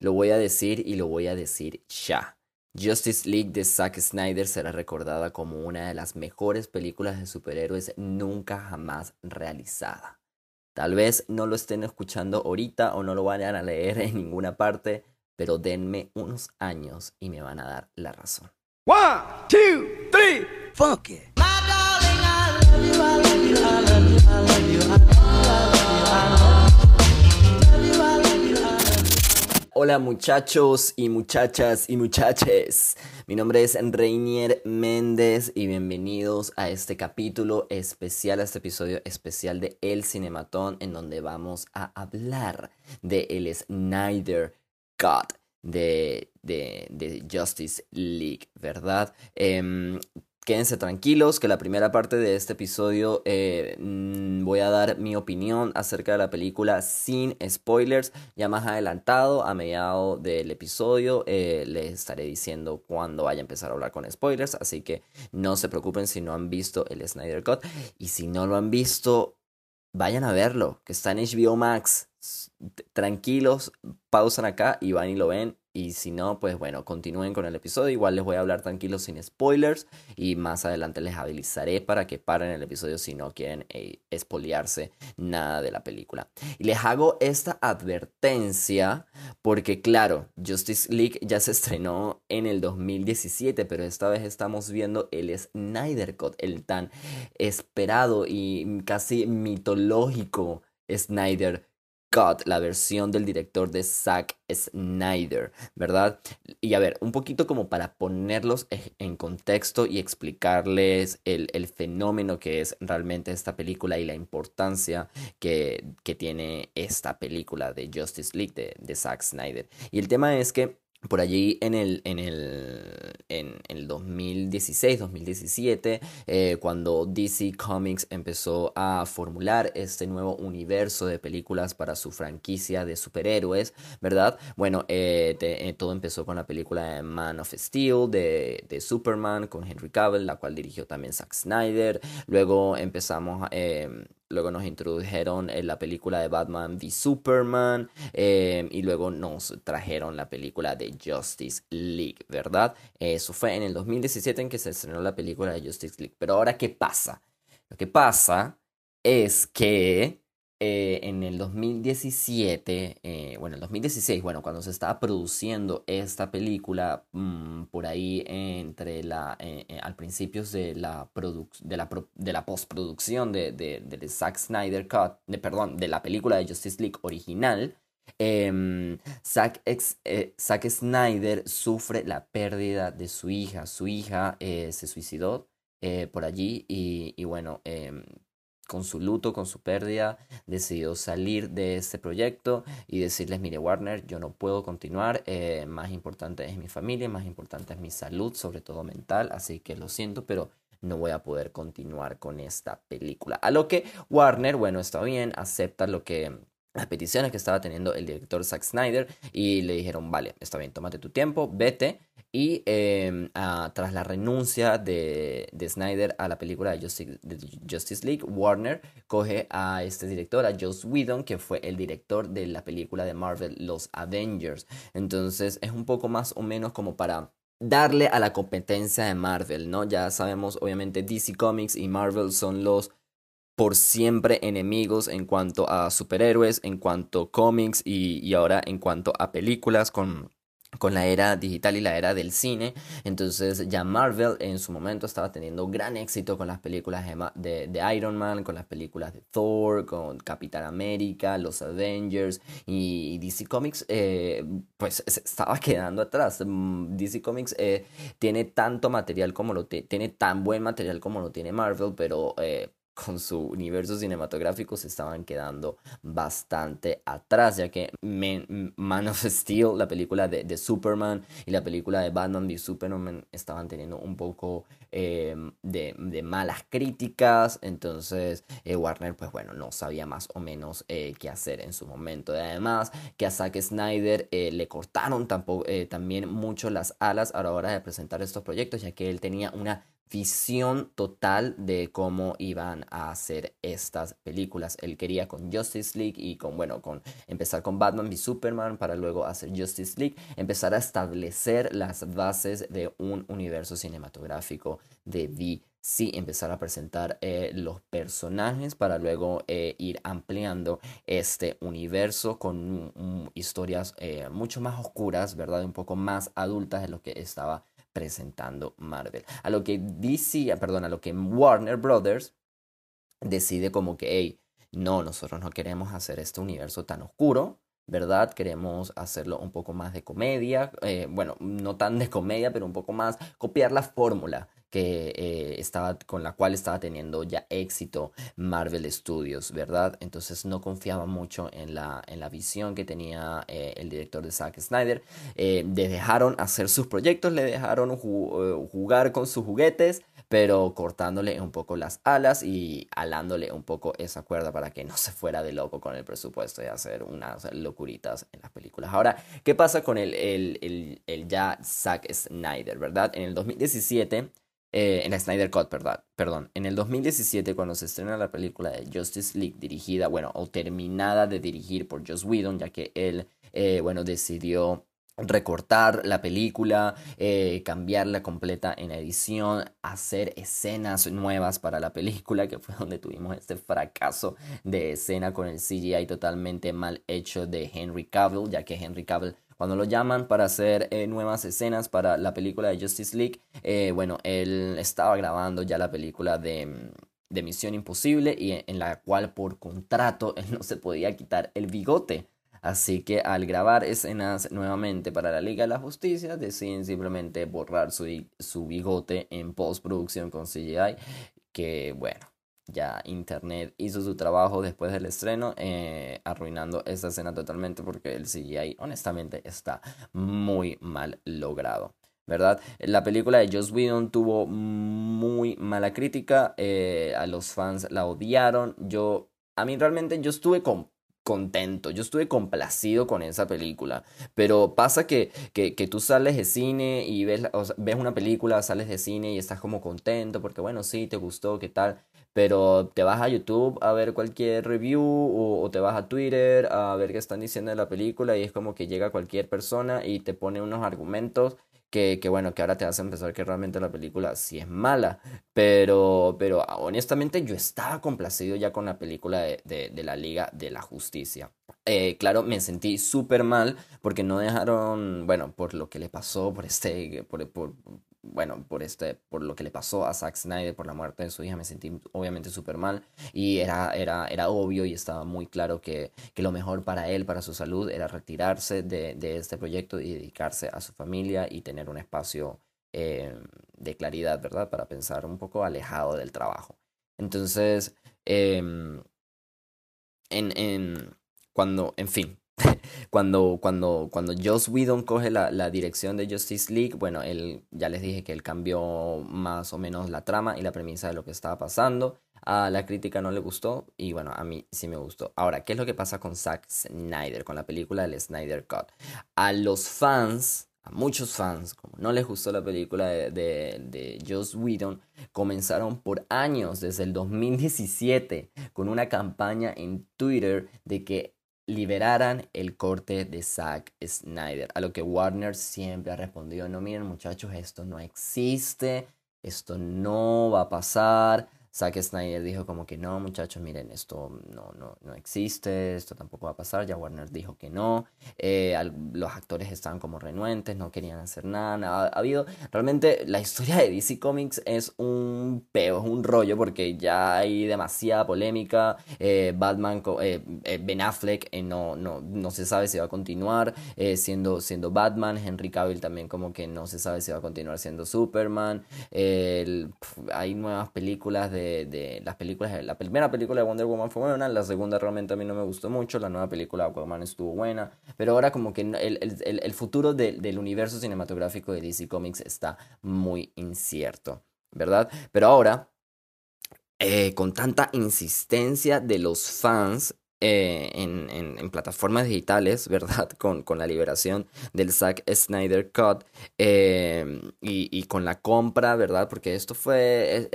Lo voy a decir y lo voy a decir ya. Justice League de Zack Snyder será recordada como una de las mejores películas de superhéroes nunca jamás realizada. Tal vez no lo estén escuchando ahorita o no lo vayan a leer en ninguna parte, pero denme unos años y me van a dar la razón. One, two, three, fuck it. Hola muchachos y muchachas y muchaches. Mi nombre es Reinier Méndez y bienvenidos a este capítulo especial, a este episodio especial de El Cinematón en donde vamos a hablar de el Snyder Cut de, de, Justice League, ¿verdad? Em, Quédense tranquilos que la primera parte de este episodio eh, mm, voy a dar mi opinión acerca de la película sin spoilers. Ya más adelantado, a mediado del episodio, eh, les estaré diciendo cuándo vaya a empezar a hablar con spoilers. Así que no se preocupen si no han visto el Snyder Cut. Y si no lo han visto, vayan a verlo, que está en HBO Max. Tranquilos, pausan acá y van y lo ven y si no, pues bueno, continúen con el episodio. Igual les voy a hablar tranquilos sin spoilers. Y más adelante les avisaré para que paren el episodio si no quieren eh, espoliarse nada de la película. Y les hago esta advertencia porque, claro, Justice League ya se estrenó en el 2017, pero esta vez estamos viendo el Snyder Cut, el tan esperado y casi mitológico Snyder La versión del director de Zack Snyder, ¿verdad? Y a ver, un poquito como para ponerlos en contexto y explicarles el, fenómeno que es realmente esta película y la importancia que, tiene esta película de Justice League de, de Zack Snyder. Y el tema es que por allí en el, en el, en el 2016, 2017, eh, cuando DC Comics empezó a formular este nuevo universo de películas para su franquicia de superhéroes, ¿verdad? Bueno, eh, eh, todo empezó con la película de Man of Steel, de, de, Superman, con Henry Cavill, la cual dirigió también Zack Snyder. Luego empezamos... Luego nos introdujeron en la película de Batman v Superman. Em, y luego nos trajeron la película de Justice League, ¿verdad? Eso fue en el 2017 en que se estrenó la película de Justice League. Pero ahora, ¿qué pasa? Lo que pasa es que eh, en el 2017, eh, bueno, el 2016, bueno, cuando se estaba produciendo esta película, mm, por ahí entre la, eh, al principio de la, de la, de la postproducción de, de, de, Zack Snyder Cut, de, perdón, de la película de Justice League original, em, Zack, Zack, Snyder sufre la pérdida de su hija. Su hija se suicidó por allí y, y bueno, em, con su luto, con su pérdida, decidió salir de este proyecto y decirles, mire Warner, yo no puedo continuar, eh, más importante es mi familia, más importante es mi salud, sobre todo mental, así que lo siento, pero no voy a poder continuar con esta película. A lo que Warner, bueno, está bien, acepta lo que las peticiones que estaba teniendo el director Zack Snyder y le dijeron, vale, está bien, tómate tu tiempo, vete y em, tras la renuncia de, de, Snyder a la película de Justice, League, Warner coge a este director, a Joss Whedon, que fue el director de la película de Marvel, Los Avengers. Entonces es un poco más o menos como para darle a la competencia de Marvel, ¿no? Ya sabemos, obviamente, DC Comics y Marvel son los por siempre enemigos en cuanto a superhéroes, en cuanto a cómics y, y ahora en cuanto a películas con con la era digital y la era del cine. Entonces ya Marvel en su momento estaba teniendo gran éxito con las películas de, de, Iron Man, con las películas de Thor, con Capitán América, los Avengers y DC Comics eh, pues estaba quedando atrás. Mm, DC Comics eh, tiene tanto material como lo tiene tan buen material como lo tiene Marvel, pero eh, con su universo cinematográfico se estaban quedando bastante atrás, ya que Man, of Steel, la película de, Superman y la película de Batman v Superman estaban teniendo un poco em, de, malas críticas, entonces eh, Warner pues bueno no sabía más o menos eh, qué hacer en su momento. Y además que a Zack Snyder eh, le cortaron tampoco, también mucho las alas a la hora de presentar estos proyectos, ya que él tenía una visión total de cómo iban a hacer estas películas. Él quería con Justice League y con, bueno, con empezar con Batman y Superman para luego hacer Justice League, empezar a establecer las bases de un universo cinematográfico de DC, empezar a presentar eh, los personajes para luego eh, ir ampliando este universo con historias eh, mucho más oscuras, ¿verdad? Un poco más adultas de lo que estaba presentando Marvel. A lo que DC, perdón, a lo que Warner Brothers decide como que, hey, no, nosotros no queremos hacer este universo tan oscuro, ¿verdad? Queremos hacerlo un poco más de comedia, eh, bueno, no tan de comedia, pero un poco más copiar la fórmula que eh, estaba con la cual estaba teniendo ya éxito Marvel Studios, ¿verdad? Entonces no confiaba mucho en la, en la visión que tenía eh, el director de Zack Snyder. le dejaron hacer sus proyectos, le dejaron jugar con sus juguetes, pero cortándole un poco las alas y alándole un poco esa cuerda para que no se fuera de loco con el presupuesto de hacer unas locuritas en las películas. Ahora, ¿qué pasa con el, el, el, ya Zack Snyder, verdad? En el 2017... Eh, en Snyder Cut, perdón, perdón. En el 2017, cuando se estrena la película de Justice League, dirigida, bueno, o terminada de dirigir por Joss Whedon, ya que él, eh, bueno, decidió recortar la película, eh, cambiarla completa en edición, hacer escenas nuevas para la película, que fue donde tuvimos este fracaso de escena con el CGI totalmente mal hecho de Henry Cavill, ya que Henry Cavill cuando lo llaman para hacer eh, nuevas escenas para la película de Justice League, eh, bueno, él estaba grabando ya la película de, de Misión Imposible y en la cual por contrato él no se podía quitar el bigote. Así que al grabar escenas nuevamente para la Liga de la Justicia, deciden simplemente borrar su, su bigote en postproducción con CGI. Que bueno, ya Internet hizo su trabajo después del estreno, eh, arruinando esta escena totalmente porque el CGI honestamente está muy mal logrado. ¿verdad? La película de Joss Whedon tuvo muy mala crítica, eh, a los fans la odiaron, yo, a mí realmente yo estuve con contento, yo estuve complacido con esa película, pero pasa que, que, tú sales de cine y ves, ves una película, sales de cine y estás como contento porque bueno, sí, te gustó, qué tal, pero te vas a YouTube a ver cualquier review o, te vas a Twitter a ver qué están diciendo de la película y es como que llega cualquier persona y te pone unos argumentos que, que, bueno, que ahora te hacen pensar que realmente la película sí es mala, pero, pero honestamente yo estaba complacido ya con la película de, de, la Liga de la Justicia. Eh, claro, me sentí súper mal porque no dejaron, bueno, por lo que le pasó, por este, por, bueno, por, este, por lo que le pasó a Zack Snyder, por la muerte de su hija, me sentí obviamente súper mal y era, era, era obvio y estaba muy claro que, que, lo mejor para él, para su salud, era retirarse de, de, este proyecto y dedicarse a su familia y tener un espacio eh, de claridad, ¿verdad? Para pensar un poco alejado del trabajo. Entonces, em, en, en, cuando, en fin, cuando, cuando, cuando Joss Whedon coge la, la, dirección de Justice League, bueno, él ya les dije que él cambió más o menos la trama y la premisa de lo que estaba pasando. A la crítica no le gustó y bueno, a mí sí me gustó. Ahora, ¿qué es lo que pasa con Zack Snyder, con la película del Snyder Cut? A los fans, a muchos fans, no les gustó la película de, de, de Joss Whedon, comenzaron por años, desde el 2017, con una campaña en Twitter de que liberaran el corte de Zack Snyder. A lo que Warner siempre ha respondido, no miren muchachos, esto no existe, esto no va a pasar, Zack Snyder dijo como que no, muchachos, miren, esto no, no, no existe, esto tampoco va a pasar. Ya Warner dijo que no. Eh, los actores estaban como renuentes, no querían hacer nada. Ha, habido, realmente la historia de DC Comics es un peo, es un rollo, porque ya hay demasiada polémica. Eh, Batman, eh, Ben Affleck no, no, no se sabe si va a continuar siendo, siendo Batman. Henry Cavill también como que no se sabe si va a continuar siendo Superman. hay nuevas películas de de, las películas. La primera película de Wonder Woman fue buena, la segunda realmente a mí no me gustó mucho, la nueva película de Aquaman estuvo buena, pero ahora como que el, el, el futuro del universo cinematográfico de DC Comics está muy incierto, ¿verdad? Pero ahora, eh, con tanta insistencia de los fans, eh, en, en, plataformas digitales, ¿verdad? Con, con, la liberación del Zack Snyder Cut eh, y, y, con la compra, ¿verdad? Porque esto fue,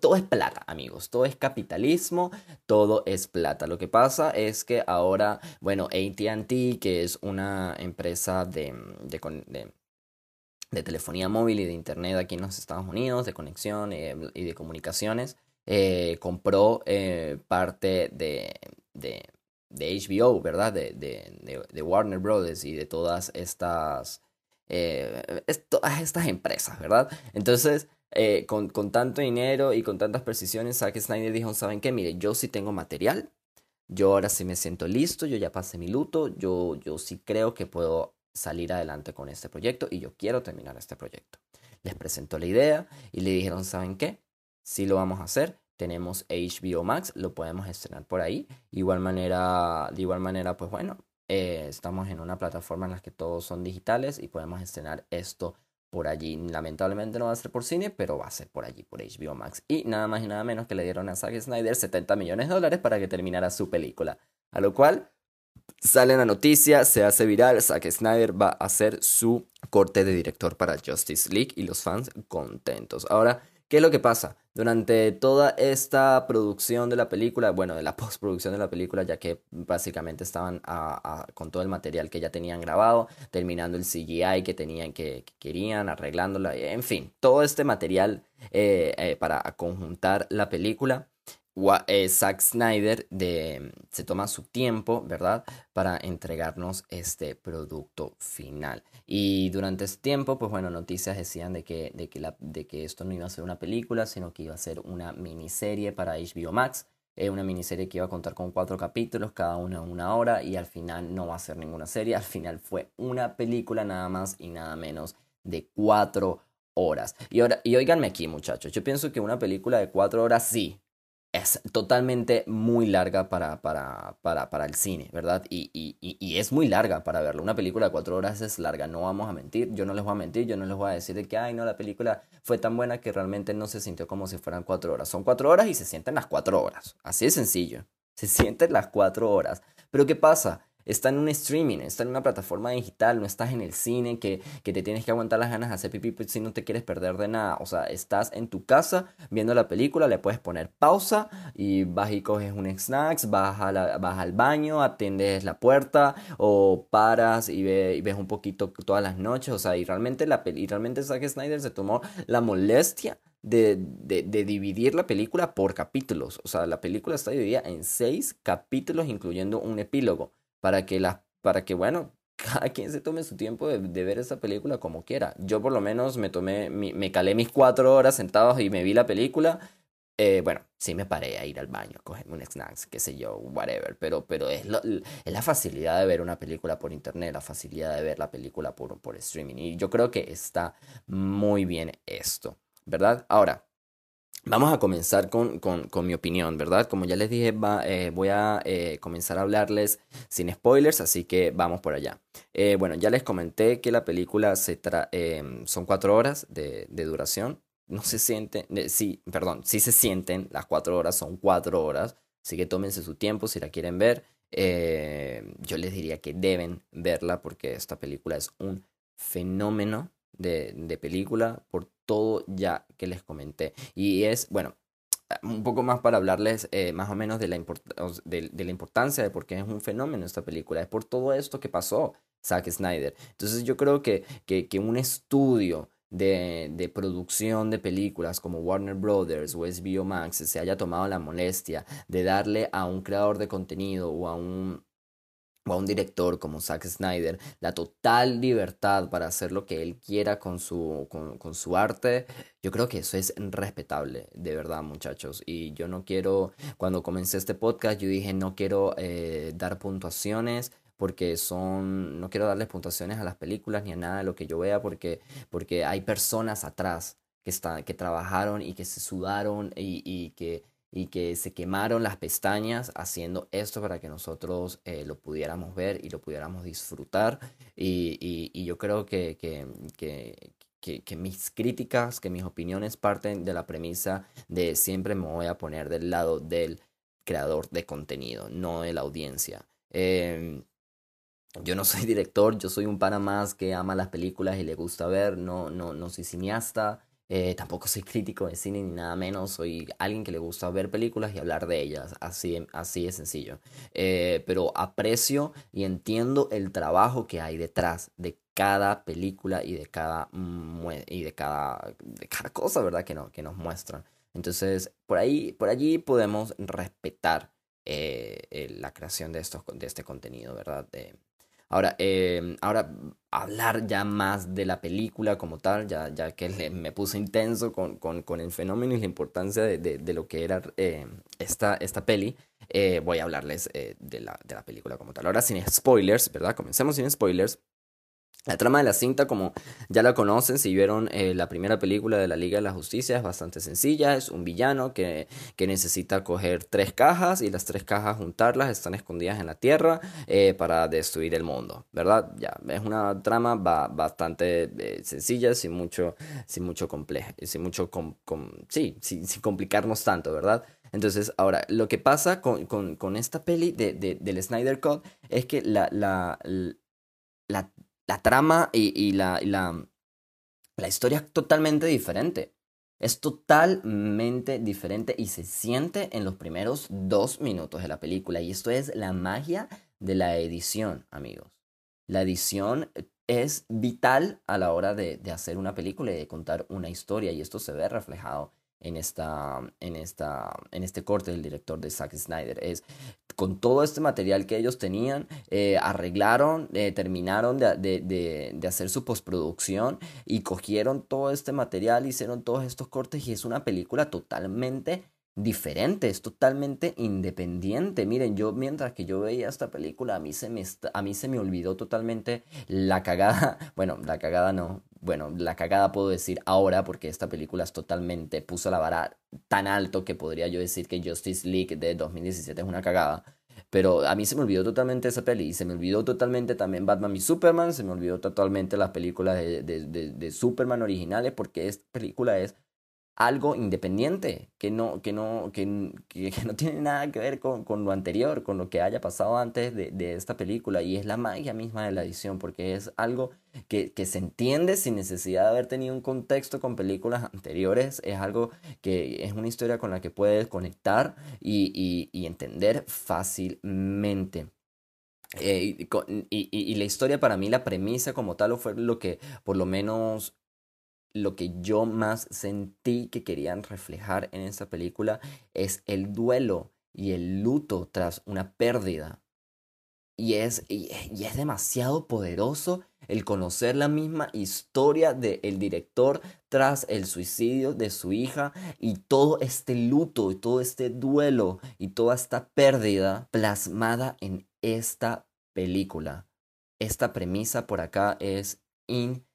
todo es plata, amigos, todo es capitalismo, todo es plata. Lo que pasa es que ahora, bueno, ATT, que es una empresa de, de, de telefonía móvil y de internet aquí en los Estados Unidos, de conexión eh, y de comunicaciones, compró parte de, de, HBO, ¿verdad? De, de, Warner Brothers y de todas estas, eh, estas empresas, ¿verdad? Entonces, eh, con, tanto dinero y con tantas precisiones, Zack Snyder dijo, ¿saben qué? Mire, yo sí tengo material, yo ahora sí me siento listo, yo ya pasé mi luto, yo, yo sí creo que puedo salir adelante con este proyecto y yo quiero terminar este proyecto. Les presentó la idea y le dijeron, ¿saben qué? Sí lo vamos a hacer, tenemos HBO Max, lo podemos estrenar por ahí. Igual manera, de igual manera, pues bueno, eh, estamos en una plataforma en la que todos son digitales y podemos estrenar esto por allí. Lamentablemente no va a ser por cine, pero va a ser por allí, por HBO Max. Y nada más y nada menos que le dieron a Zack Snyder 70 millones de dólares para que terminara su película. A lo cual sale la noticia, se hace viral, Zack Snyder va a hacer su corte de director para Justice League y los fans contentos. Ahora, ¿Qué es lo que pasa? Durante toda esta producción de la película, bueno, de la postproducción de la película, ya que básicamente estaban con todo el material que ya tenían grabado, terminando el CGI que tenían, que, querían, arreglándola, en fin, todo este material eh, eh, para conjuntar la película. Eh, Zack Snyder de, se toma su tiempo, ¿verdad? Para entregarnos este producto final. Y durante ese tiempo, pues bueno, noticias decían de que, de que, de que esto no iba a ser una película, sino que iba a ser una miniserie para HBO Max. Eh, una miniserie que iba a contar con cuatro capítulos, cada uno una hora, y al final no va a ser ninguna serie. Al final fue una película nada más y nada menos de cuatro horas. Y, ahora, y aquí, muchachos, yo pienso que una película de cuatro horas sí, es totalmente muy larga para, para, para, para el cine, ¿verdad? Y, y, y, es muy larga para verlo. Una película de cuatro horas es larga, no vamos a mentir. Yo no les voy a mentir, yo no les voy a decir de que, ay, no, la película fue tan buena que realmente no se sintió como si fueran cuatro horas. Son cuatro horas y se sienten las cuatro horas. Así de sencillo. Se sienten las cuatro horas. Pero ¿qué pasa? Está en un streaming, está en una plataforma digital, no estás en el cine que, que te tienes que aguantar las ganas de hacer pipí pues, si no te quieres perder de nada. O sea, estás en tu casa viendo la película, le puedes poner pausa y vas y coges un snacks, vas, a vas al baño, atiendes la puerta o paras y, y, ves un poquito todas las noches. O sea, y realmente, la, y realmente Zack Snyder se tomó la molestia de, de, de, dividir la película por capítulos. O sea, la película está dividida en seis capítulos, incluyendo un epílogo para que, la, para que bueno, cada quien se tome su tiempo de, ver esa película como quiera. Yo por lo menos me tomé, me calé mis cuatro horas sentados y me vi la película. Eh, bueno, sí me paré a ir al baño, cogerme un snacks, qué sé yo, whatever, pero, pero es, la facilidad de ver una película por internet, la facilidad de ver la película por, por streaming. Y yo creo que está muy bien esto, ¿verdad? Ahora, Vamos a comenzar con, mi opinión, ¿verdad? Como ya les dije, eh, voy a eh, comenzar a hablarles sin spoilers, así que vamos por allá. Eh, bueno, ya les comenté que la película se em, son cuatro horas de, duración. No se sienten, sí, perdón, sí se sienten, las cuatro horas son cuatro horas, así que tómense su tiempo si la quieren ver. yo les diría que deben verla porque esta película es un fenómeno de, de película por todo ya que les comenté. Y es, bueno, un poco más para hablarles eh, más o menos de la, de, la importancia de por qué es un fenómeno esta película. Es por todo esto que pasó Zack Snyder. Entonces yo creo que, que, que un estudio de, de, producción de películas como Warner Brothers o HBO Max se haya tomado la molestia de darle a un creador de contenido o a un o a un director como Zack Snyder la total libertad para hacer lo que él quiera con su, con, su arte, yo creo que eso es respetable, de verdad muchachos. Y yo no quiero, cuando comencé este podcast, yo dije no quiero eh, dar puntuaciones porque son, no quiero darles puntuaciones a las películas ni a nada de lo que yo vea porque, porque hay personas atrás que, que trabajaron y que se sudaron y, y que y que se quemaron las pestañas haciendo esto para que nosotros eh, lo pudiéramos ver y lo pudiéramos disfrutar. Y, y, yo creo que, que, que, que, mis críticas, que mis opiniones parten de la premisa de siempre me voy a poner del lado del creador de contenido, no de la audiencia. Em, yo no soy director, yo soy un pana más que ama las películas y le gusta ver, no, no, no soy cineasta, eh, tampoco soy crítico de cine ni nada menos, soy alguien que le gusta ver películas y hablar de ellas, así, así de sencillo. Eh, pero aprecio y entiendo el trabajo que hay detrás de cada película y de cada, y de cada, de cada cosa, ¿verdad? Que, no, que nos muestran. Entonces, por ahí, por allí podemos respetar eh, la creación de, estos, de este contenido, ¿verdad? Ahora, eh, ahora hablar ya más de la película como tal, ya, ya que me puse intenso con, con, con, el fenómeno y la importancia de, de, de lo que era eh, esta, esta peli, eh, voy a hablarles eh, de, la, de la película como tal. Ahora sin spoilers, ¿verdad? Comencemos sin spoilers. La trama de la cinta, como ya la conocen, si vieron eh, la primera película de la Liga de la Justicia, es bastante sencilla. Es un villano que, que necesita coger tres cajas y las tres cajas juntarlas están escondidas en la tierra eh, para destruir el mundo, ¿verdad? Ya, es una trama bastante eh, sencilla, sin mucho, sin mucho complejo, sin mucho, com, sí, sin, sin, complicarnos tanto, ¿verdad? Entonces, ahora, lo que pasa con, con, con esta peli de, de, del Snyder Cut es que la, la la trama y, la, historia es totalmente diferente. Es totalmente diferente y se siente en los primeros dos minutos de la película. Y esto es la magia de la edición, amigos. La edición es vital a la hora de, de hacer una película y de contar una historia. Y esto se ve reflejado en, esta, en, esta, en este corte del director de Zack Snyder. Es con todo este material que ellos tenían, eh, arreglaron, eh, terminaron de, de, de, hacer su postproducción y cogieron todo este material, hicieron todos estos cortes y es una película totalmente diferente, es totalmente independiente. Miren, yo mientras que yo veía esta película, a mí se me, a mí se me olvidó totalmente la cagada, bueno, la cagada no, bueno, la cagada puedo decir ahora porque esta película es totalmente, puso la vara tan alto que podría yo decir que Justice League de 2017 es una cagada. Pero a mí se me olvidó totalmente esa peli. Y se me olvidó totalmente también Batman y Superman. Se me olvidó totalmente las películas de, de, de, Superman originales. Porque esta película es algo independiente, que no, que no, que, que, no tiene nada que ver con, con, lo anterior, con lo que haya pasado antes de, de, esta película. Y es la magia misma de la edición, porque es algo que, que, se entiende sin necesidad de haber tenido un contexto con películas anteriores. Es algo que es una historia con la que puedes conectar y, y, y entender fácilmente. Eh, y, y, la historia para mí, la premisa como tal, fue lo que por lo menos lo que yo más sentí que querían reflejar en esta película es el duelo y el luto tras una pérdida. Y es, y, es demasiado poderoso el conocer la misma historia del director tras el suicidio de su hija y todo este luto y todo este duelo y toda esta pérdida plasmada en esta película. Esta premisa por acá es increíble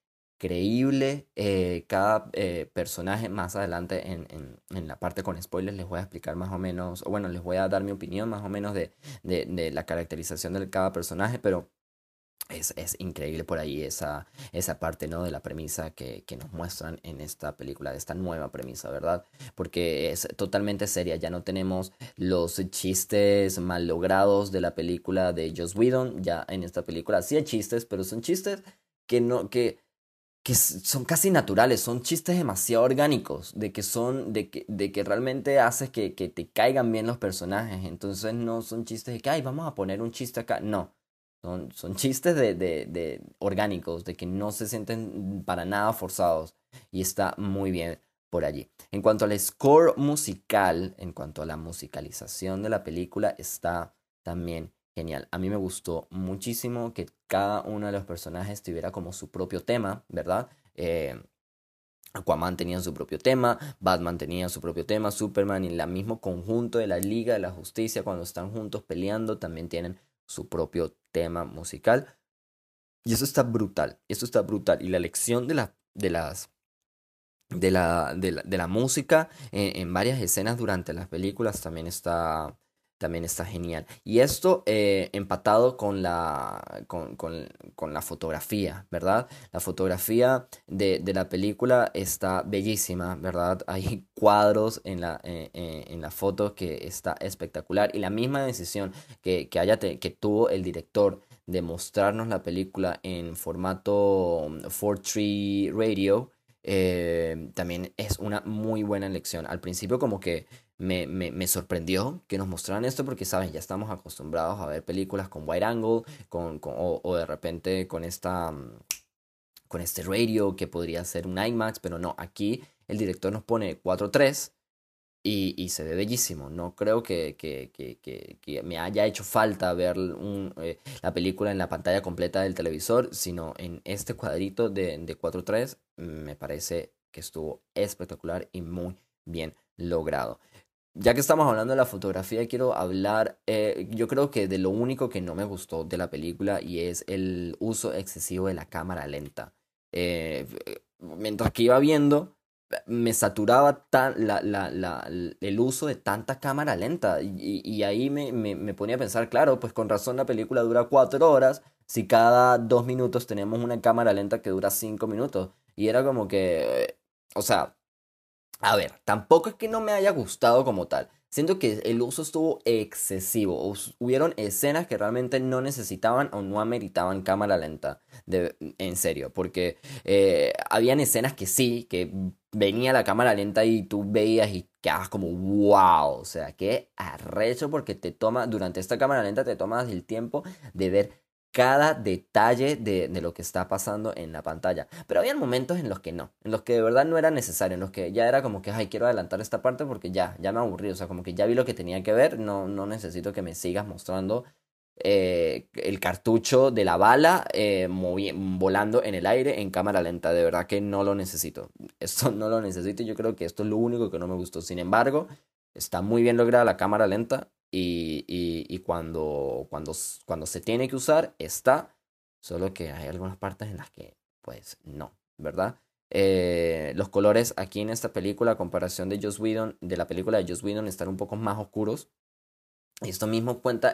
increíble. Eh, cada eh, personaje, más adelante en, en, la parte con spoilers, les voy a explicar más o menos, o bueno, les voy a dar mi opinión más o menos de, de, de la caracterización de cada personaje, pero es, es, increíble por ahí esa, esa parte ¿no? de la premisa que, que, nos muestran en esta película, de esta nueva premisa, ¿verdad? Porque es totalmente seria, ya no tenemos los chistes mal logrados de la película de Joss Whedon, ya en esta película sí hay chistes, pero son chistes que no, que que son casi naturales, son chistes demasiado orgánicos, de que son, de que, de que realmente haces que, que te caigan bien los personajes, entonces no son chistes de que, ay, vamos a poner un chiste acá, no, son, son chistes de, de, de orgánicos, de que no se sienten para nada forzados, y está muy bien por allí. En cuanto al score musical, en cuanto a la musicalización de la película, está también genial. A mí me gustó muchísimo que cada uno de los personajes tuviera como su propio tema, ¿verdad? Eh, Aquaman tenía su propio tema, Batman tenía su propio tema, Superman y el mismo conjunto de la Liga de la Justicia cuando están juntos peleando también tienen su propio tema musical. Y eso está brutal, eso está brutal. Y la elección de, la, de las de la, de la, de la música en, en, varias escenas durante las películas también está, también está genial. Y esto eh, empatado con la, con, la fotografía, ¿verdad? La fotografía de, la película está bellísima, ¿verdad? Hay cuadros en la, eh, eh, en la foto que está espectacular. Y la misma decisión que, que, haya que tuvo el director de mostrarnos la película en formato 4.3 radio. también es una muy buena elección. Al principio como que me, me, sorprendió que nos mostraran esto porque, ¿saben? Ya estamos acostumbrados a ver películas con wide angle con, con o, o, de repente con esta mm, con este radio que podría ser un IMAX, pero no, aquí el director nos pone 4.3 y, y se ve bellísimo. No creo que, que, que, que me haya hecho falta ver un, eh, la película en la pantalla completa del televisor, sino en este cuadrito de, de 4.3 me parece que estuvo espectacular y muy bien logrado. Ya que estamos hablando de la fotografía, quiero hablar, eh, yo creo que de lo único que no me gustó de la película y es el uso excesivo de la cámara lenta. Eh, mientras que iba viendo, me saturaba el uso de tanta cámara lenta y, ahí me, ponía a pensar, claro, pues con razón la película dura cuatro horas si cada dos minutos tenemos una cámara lenta que dura cinco minutos. Y era como que, o sea, a ver, tampoco es que no me haya gustado como tal. Siento que el uso estuvo excesivo. Hubieron escenas que realmente no necesitaban o no ameritaban cámara lenta. De, en serio. Porque eh, habían escenas que sí, que venía la cámara lenta y tú veías y quedabas como wow. O sea, qué arrecho porque te toma, durante esta cámara lenta te tomas el tiempo de ver cada detalle de, de, lo que está pasando en la pantalla. Pero había momentos en los que no, en los que de verdad no era necesario, en los que ya era como que, ay, quiero adelantar esta parte porque ya, ya me aburrí, o sea, como que ya vi lo que tenía que ver, no, no necesito que me sigas mostrando eh, el cartucho de la bala eh, volando en el aire en cámara lenta, de verdad que no lo necesito, esto no lo necesito y yo creo que esto es lo único que no me gustó, sin embargo, está muy bien lograda la cámara lenta, y, y, cuando, cuando, cuando se tiene que usar está, solo que hay algunas partes en las que pues no, ¿verdad? Eh, los colores aquí en esta película, a comparación de Joss Whedon, de la película de Joss Whedon, están un poco más oscuros. Y esto mismo cuenta,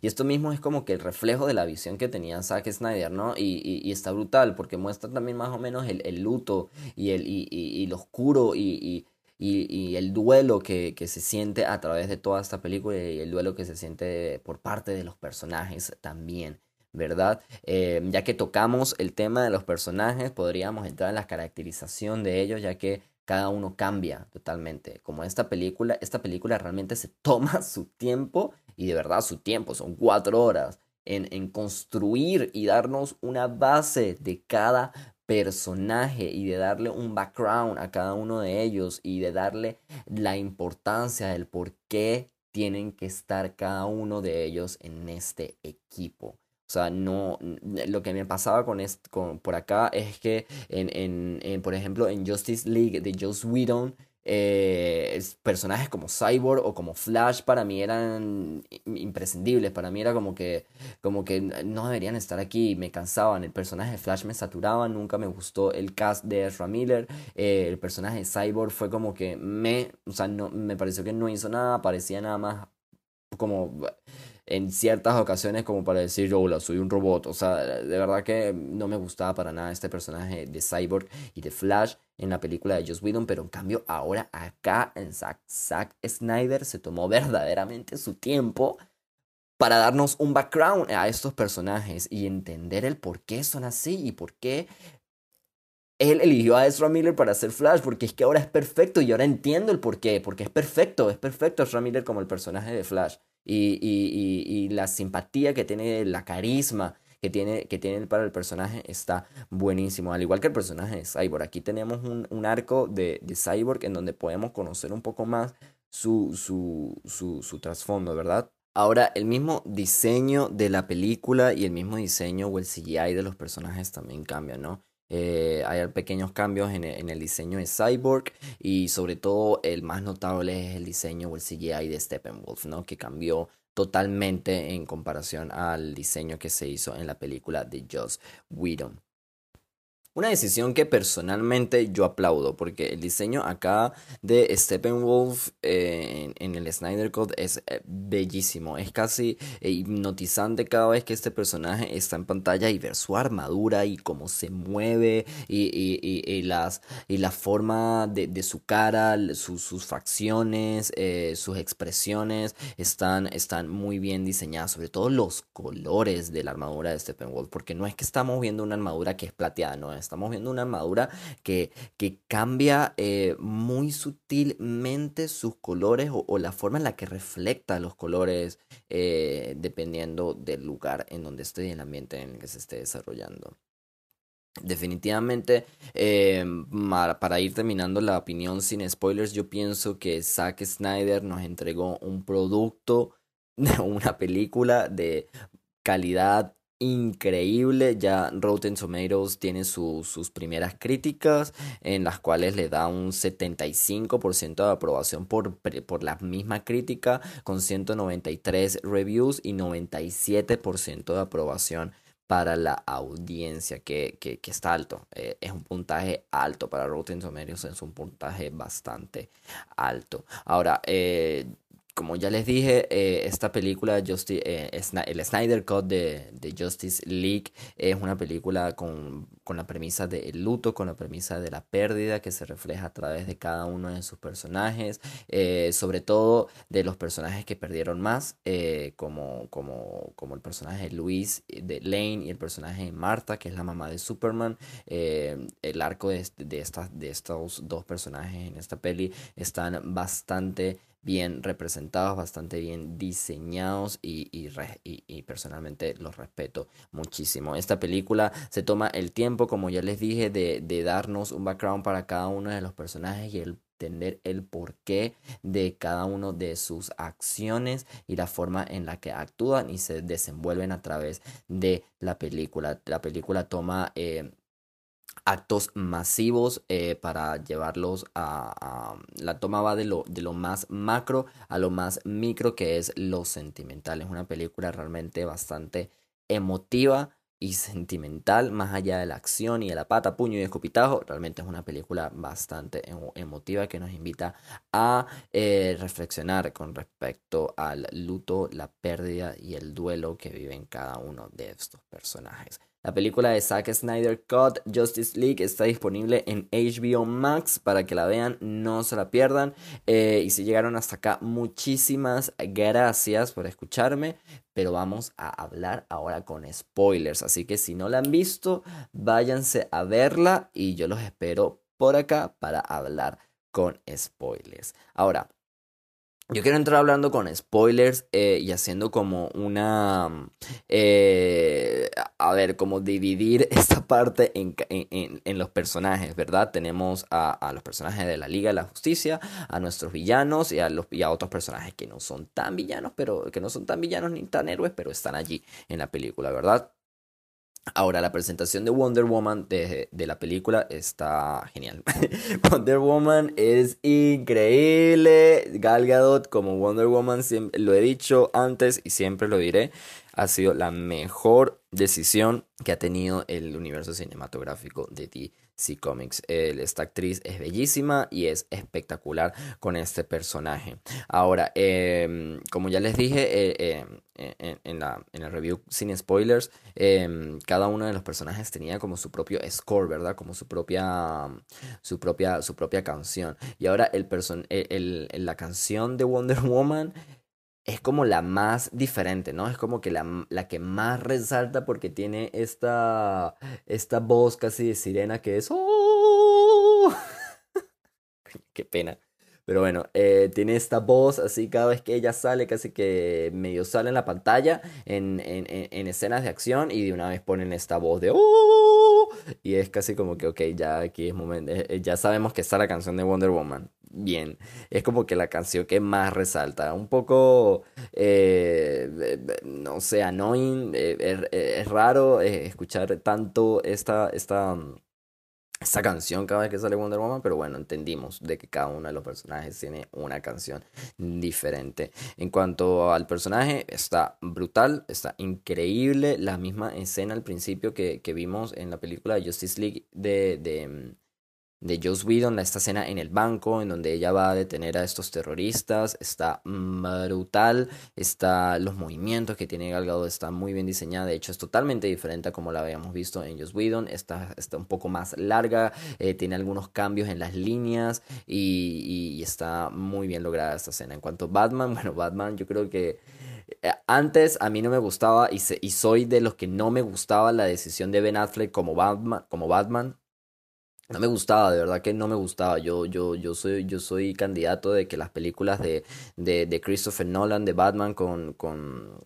y esto mismo es como que el reflejo de la visión que tenía Zack Snyder, ¿no? Y, y, y está brutal, porque muestra también más o menos el, el luto y, el, y, y, lo oscuro y, y, el duelo que, que, se siente a través de toda esta película y el duelo que se siente por parte de los personajes también. ¿verdad? Eh, ya que tocamos el tema de los personajes, podríamos entrar en la caracterización de ellos, ya que cada uno cambia totalmente. Como esta película, esta película realmente se toma su tiempo, y de verdad su tiempo, son cuatro horas, en, en construir y darnos una base de cada personaje y de darle un background a cada uno de ellos y de darle la importancia del por qué tienen que estar cada uno de ellos en este equipo. O sea, no, lo que me pasaba con, con por acá es que en, en, en, por ejemplo, en Justice League de Joss Whedon, eh, personajes como Cyborg o como Flash para mí eran imprescindibles. Para mí era como que, como que no deberían estar aquí. Me cansaban. El personaje de Flash me saturaba. Nunca me gustó el cast de Ezra Miller. Eh, el personaje de Cyborg fue como que me, o sea, no, me pareció que no hizo nada. Parecía nada más como en ciertas ocasiones como para decir, hola, soy un robot. O sea, de verdad que no me gustaba para nada este personaje de Cyborg y de Flash en la película de Joss Whedon, pero en cambio ahora acá en Zack, Zack Snyder se tomó verdaderamente su tiempo para darnos un background a estos personajes y entender el por qué son así y por qué él eligió a Ezra Miller para hacer Flash, porque es que ahora es perfecto y ahora entiendo el por qué, porque es perfecto, es perfecto Ezra Miller como el personaje de Flash y, y, y, la simpatía que tiene, la carisma que tiene, que tiene para el personaje está buenísimo. Al igual que el personaje de Cyborg. Aquí tenemos un, un arco de, de, Cyborg en donde podemos conocer un poco más su, su, su, su trasfondo, ¿verdad? Ahora, el mismo diseño de la película y el mismo diseño o el CGI de los personajes también cambian, ¿no? Eh, hay pequeños cambios en el, en el, diseño de Cyborg y sobre todo el más notable es el diseño o el CGI de Steppenwolf, ¿no? Que cambió totalmente en comparación al diseño que se hizo en la película de Joss Whedon. Una decisión que personalmente yo aplaudo, porque el diseño acá de Steppenwolf eh, en, el Snyder Code es eh, bellísimo. Es casi eh, hipnotizante cada vez que este personaje está en pantalla y ver su armadura y cómo se mueve y, las, y la forma de, su cara, sus facciones, sus expresiones están, están muy bien diseñadas. Sobre todo los colores de la armadura de Steppenwolf, porque no es que estamos viendo una armadura que es plateada, no es estamos viendo una armadura que, que cambia eh, muy sutilmente sus colores o, la forma en la que refleja los colores eh, dependiendo del lugar en donde esté y el ambiente en el que se esté desarrollando. Definitivamente, eh, para ir terminando la opinión sin spoilers, yo pienso que Zack Snyder nos entregó un producto, una película de calidad increíble. Ya Rotten Tomatoes tiene sus primeras críticas en las cuales le da un 75% de aprobación por, por la misma crítica con 193 reviews y 97% de aprobación para la audiencia, que, que, está alto. Eh, es un puntaje alto para Rotten Tomatoes, es un puntaje bastante alto. Ahora, eh, como ya les dije, eh, esta película, eh, el Snyder Cut de, de, Justice League, es una película con, con la premisa del luto, con la premisa de la pérdida que se refleja a través de cada uno de sus personajes, eh, sobre todo de los personajes que perdieron más, como, como, como el personaje de Luis, de Lane y el personaje de Marta, que es la mamá de Superman. el arco de, de, estas, de estos dos personajes en esta peli están bastante bien representados, bastante bien diseñados y, y, personalmente los respeto muchísimo. Esta película se toma el tiempo, como ya les dije, de, de darnos un background para cada uno de los personajes y el entender el porqué de cada uno de sus acciones y la forma en la que actúan y se desenvuelven a través de la película. La película toma eh, actos masivos eh, para llevarlos a, la toma va de lo, de lo más macro a lo más micro que es lo sentimental es una película realmente bastante emotiva y sentimental más allá de la acción y de la pata, puño y escopitajo realmente es una película bastante emotiva que nos invita a eh, reflexionar con respecto al luto, la pérdida y el duelo que viven cada uno de estos personajes. La película de Zack Snyder Cut Justice League está disponible en HBO Max para que la vean, no se la pierdan. Eh, y si llegaron hasta acá, muchísimas gracias por escucharme. Pero vamos a hablar ahora con spoilers. Así que si no la han visto, váyanse a verla y yo los espero por acá para hablar con spoilers. Ahora, yo quiero entrar hablando con spoilers eh, y haciendo como una... Eh, a ver, como dividir esta parte en, en, en los personajes, ¿verdad? Tenemos a, a, los personajes de la Liga de la Justicia, a nuestros villanos y a, los, y a otros personajes que no son tan villanos, pero que no son tan villanos ni tan héroes, pero están allí en la película, ¿verdad? Ahora, la presentación de Wonder Woman de, de, la película está genial. Wonder Woman es increíble. Gal Gadot como Wonder Woman, lo he dicho antes y siempre lo diré, ha sido la mejor decisión que ha tenido el universo cinematográfico de DC Comics. esta actriz es bellísima y es espectacular con este personaje. Ahora, em, como ya les dije eh, em, en, la, en el review sin spoilers, em, cada uno de los personajes tenía como su propio score, ¿verdad? Como su propia, su propia, su propia canción. Y ahora el, el, el la canción de Wonder Woman es como la más diferente, ¿no? Es como que la, la, que más resalta porque tiene esta, esta voz casi de sirena que es... ¡Oh! Qué pena. Pero bueno, eh, tiene esta voz así cada vez que ella sale, casi que medio sale en la pantalla, en, en, en escenas de acción y de una vez ponen esta voz de... ¡Oh! Y es casi como que, ok, ya aquí es momento, eh, ya sabemos que está la canción de Wonder Woman bien. Es como que la canción que más resalta. Un poco, eh, no sé, annoying. Eh, es, raro eh, escuchar tanto esta, esta, esta canción cada vez que sale Wonder Woman, pero bueno, entendimos de que cada uno de los personajes tiene una canción diferente. En cuanto al personaje, está brutal, está increíble. La misma escena al principio que, que vimos en la película Justice League de, de de Joss Whedon, esta escena en el banco, en donde ella va a detener a estos terroristas, está brutal, está los movimientos que tiene Galgado está muy bien diseñada, de hecho es totalmente diferente a como la habíamos visto en Joss Whedon, está, está un poco más larga, eh, tiene algunos cambios en las líneas y, está muy bien lograda esta escena. En cuanto a Batman, bueno, Batman yo creo que eh, antes a mí no me gustaba y, y soy de los que no me gustaba la decisión de Ben Affleck como Batman, como Batman no me gustaba, de verdad que no me gustaba. Yo, yo, yo soy, yo soy candidato de que las películas de, de, de Christopher Nolan, de Batman con, con,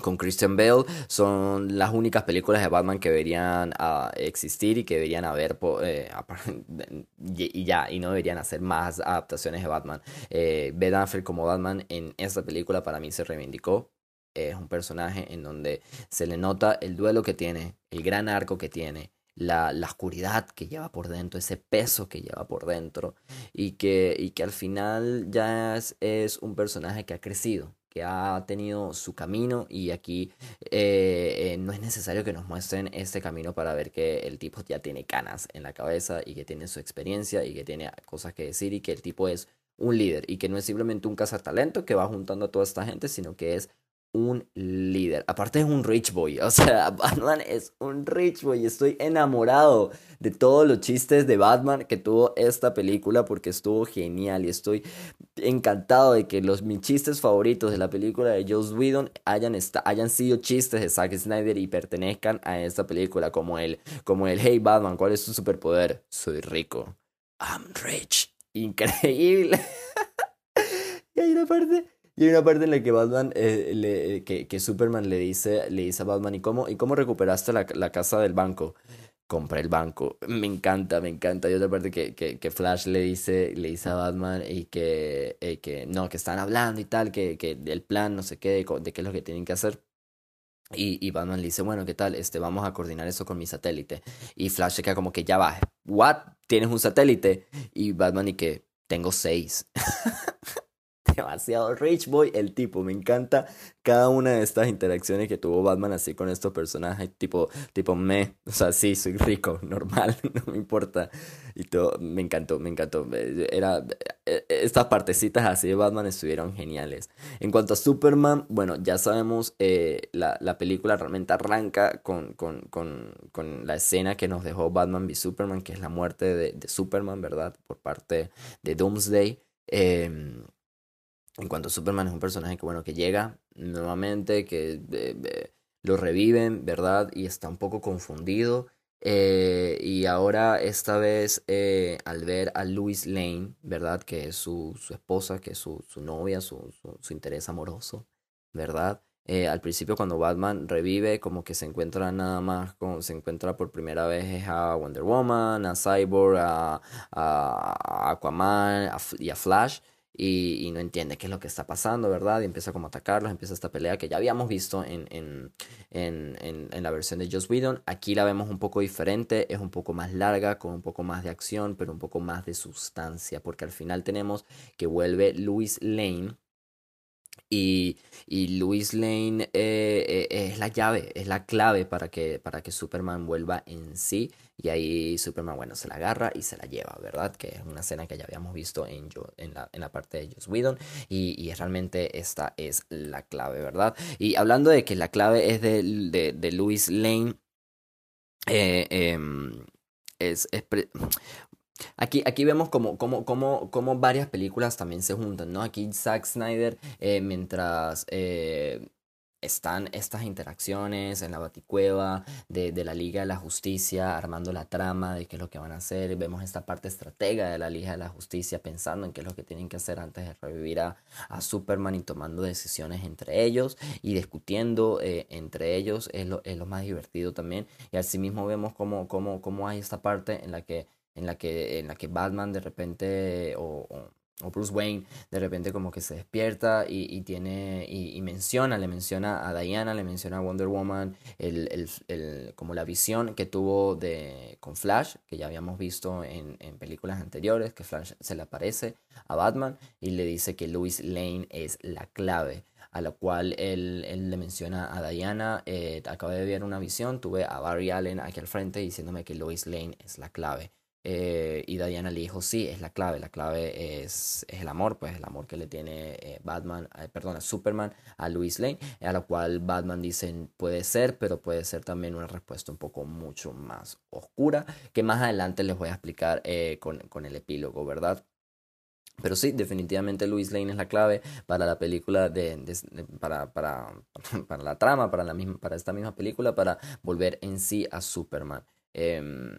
con Christian Bale, son las únicas películas de Batman que deberían uh, existir y que deberían haber eh, y ya, y no deberían hacer más adaptaciones de Batman. Eh, ben como Batman en esta película para mí se reivindicó. Es un personaje en donde se le nota el duelo que tiene, el gran arco que tiene la, la, oscuridad que lleva por dentro, ese peso que lleva por dentro y que, y que al final ya es, un personaje que ha crecido, que ha tenido su camino y aquí eh, eh, no es necesario que nos muestren este camino para ver que el tipo ya tiene canas en la cabeza y que tiene su experiencia y que tiene cosas que decir y que el tipo es un líder y que no es simplemente un cazatalento que va juntando a toda esta gente, sino que es un líder. Aparte es un rich boy. O sea, Batman es un rich boy. Estoy enamorado de todos los chistes de Batman que tuvo esta película porque estuvo genial. Y estoy encantado de que los mis chistes favoritos de la película de Joss Whedon hayan, hayan sido chistes de Zack Snyder y pertenezcan a esta película. Como el, como el Hey Batman, ¿cuál es tu superpoder? Soy rico. I'm rich. Increíble. y hay una parte y una parte en la que Batman, eh, le, que, que, Superman le dice, le dice a Batman, ¿y cómo, y cómo recuperaste la, la casa del banco? Compré el banco. Me encanta, me encanta. Y otra parte que, que, que Flash le dice, le dice a Batman y que, eh, que no, que están hablando y tal, que, que el plan, no sé qué, de qué es lo que tienen que hacer. Y, y, Batman le dice, bueno, ¿qué tal? Este, vamos a coordinar eso con mi satélite. Y Flash se queda como que ya va. ¿What? ¿Tienes un satélite? Y Batman y que tengo seis. demasiado rich boy el tipo. Me encanta cada una de estas interacciones que tuvo Batman así con estos personajes. Tipo, tipo me. O sea, sí, soy rico, normal, no me importa. Y todo, me encantó, me encantó. Era, eh, estas partecitas así de Batman estuvieron geniales. En cuanto a Superman, bueno, ya sabemos, eh, la, la, película realmente arranca con, con, con, con, la escena que nos dejó Batman v Superman, que es la muerte de, de Superman, ¿verdad? Por parte de Doomsday. Eh, en cuanto a Superman es un personaje que, bueno, que llega nuevamente, que lo reviven, ¿verdad? Y está un poco confundido. Eh, y ahora, esta vez, eh, al ver a Louis Lane, ¿verdad? Que es su, su esposa, que es su, su novia, su, su, interés amoroso, ¿verdad? Eh, al principio cuando Batman revive, como que se encuentra nada más, se encuentra por primera vez a Wonder Woman, a Cyborg, a, a Aquaman y a Flash y, no entiende qué es lo que está pasando, ¿verdad? Y empieza como a atacarlos, empieza esta pelea que ya habíamos visto en, en, en, en, la versión de Joss Whedon. Aquí la vemos un poco diferente, es un poco más larga, con un poco más de acción, pero un poco más de sustancia, porque al final tenemos que vuelve Louis Lane y, y Lane eh, eh, es la llave, es la clave para que, para que Superman vuelva en sí. Y ahí Superman, bueno, se la agarra y se la lleva, ¿verdad? Que es una escena que ya habíamos visto en, en, la, en la parte de Joss Whedon. Y, y, realmente esta es la clave, ¿verdad? Y hablando de que la clave es de, de, de Louis Lane, eh, em, es, es Aquí, aquí vemos como, como, como, como varias películas también se juntan, ¿no? Aquí Zack Snyder, eh, mientras eh, están estas interacciones en la baticueva de, de, la Liga de la Justicia, armando la trama de qué es lo que van a hacer, vemos esta parte estratega de la Liga de la Justicia pensando en qué es lo que tienen que hacer antes de revivir a, a Superman y tomando decisiones entre ellos y discutiendo eh, entre ellos, es lo, es lo más divertido también. Y asimismo vemos cómo, cómo, cómo hay esta parte en la que en la que, en la que Batman de repente, o, Bruce Wayne de repente como que se despierta y, tiene y, menciona, le menciona a Diana, le menciona a Wonder Woman, el, el, como la visión que tuvo de, con Flash, que ya habíamos visto en, en, películas anteriores, que Flash se le aparece a Batman y le dice que Louis Lane es la clave. A la cual él, él le menciona a Diana, eh, acabo de ver una visión, tuve a Barry Allen aquí al frente diciéndome que Louis Lane es la clave. Eh, y Diana le dijo, sí, es la clave, la clave es, es el amor, pues el amor que le tiene eh, Batman, eh, Superman, a Louis Lane, a lo cual Batman dice, puede ser, pero puede ser también una respuesta un poco mucho más oscura, que más adelante les voy a explicar con, con el epílogo, ¿verdad? Pero sí, definitivamente Louis Lane es la clave para la película, de, para, para, para, la trama, para, la misma, para esta misma película, para volver en sí a Superman. Em,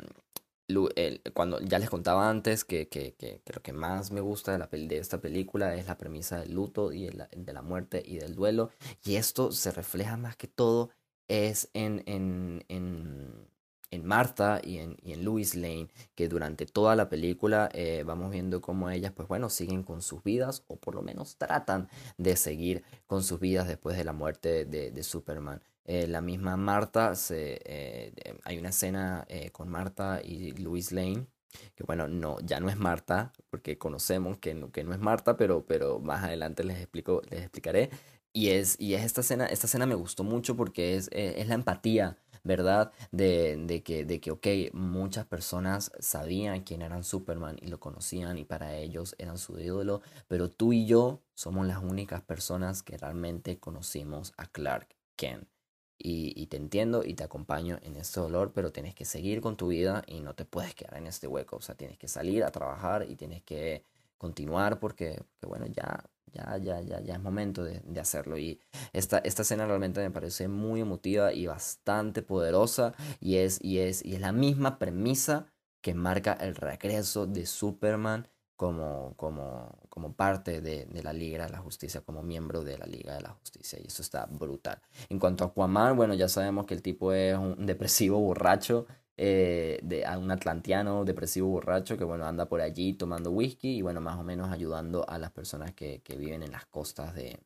cuando ya les contaba antes que, que, que, lo que más me gusta de, la, de esta película es la premisa del luto y de la muerte y del duelo. Y esto se refleja más que todo es en, en, en, en Martha y en, y en Louis Lane, que durante toda la película eh, vamos viendo cómo ellas, pues bueno, siguen con sus vidas o por lo menos tratan de seguir con sus vidas después de la muerte de, de Superman. Eh, la misma Marta, se, eh, hay una escena eh, con Marta y Louis Lane, que bueno, no, ya no es Marta, porque conocemos que no, que no es Marta, pero, pero más adelante les, explico, les explicaré. Y es, y es esta escena, esta escena me gustó mucho porque es, es la empatía, ¿verdad? De, de, que, de que, ok, muchas personas sabían quién eran Superman y lo conocían y para ellos eran su ídolo, pero tú y yo somos las únicas personas que realmente conocimos a Clark Kent y, te entiendo y te acompaño en este dolor, pero tienes que seguir con tu vida y no te puedes quedar en este hueco. O sea, tienes que salir a trabajar y tienes que continuar porque, bueno, ya, ya, ya, ya, ya es momento de, de, hacerlo. Y esta, esta escena realmente me parece muy emotiva y bastante poderosa y es, y es, y es la misma premisa que marca el regreso de Superman como, como, como parte de, de, la Liga de la Justicia, como miembro de la Liga de la Justicia. Y eso está brutal. En cuanto a Aquaman, bueno, ya sabemos que el tipo es un depresivo borracho, eh, de, un atlantiano depresivo borracho que, bueno, anda por allí tomando whisky y, bueno, más o menos ayudando a las personas que, que viven en las costas de,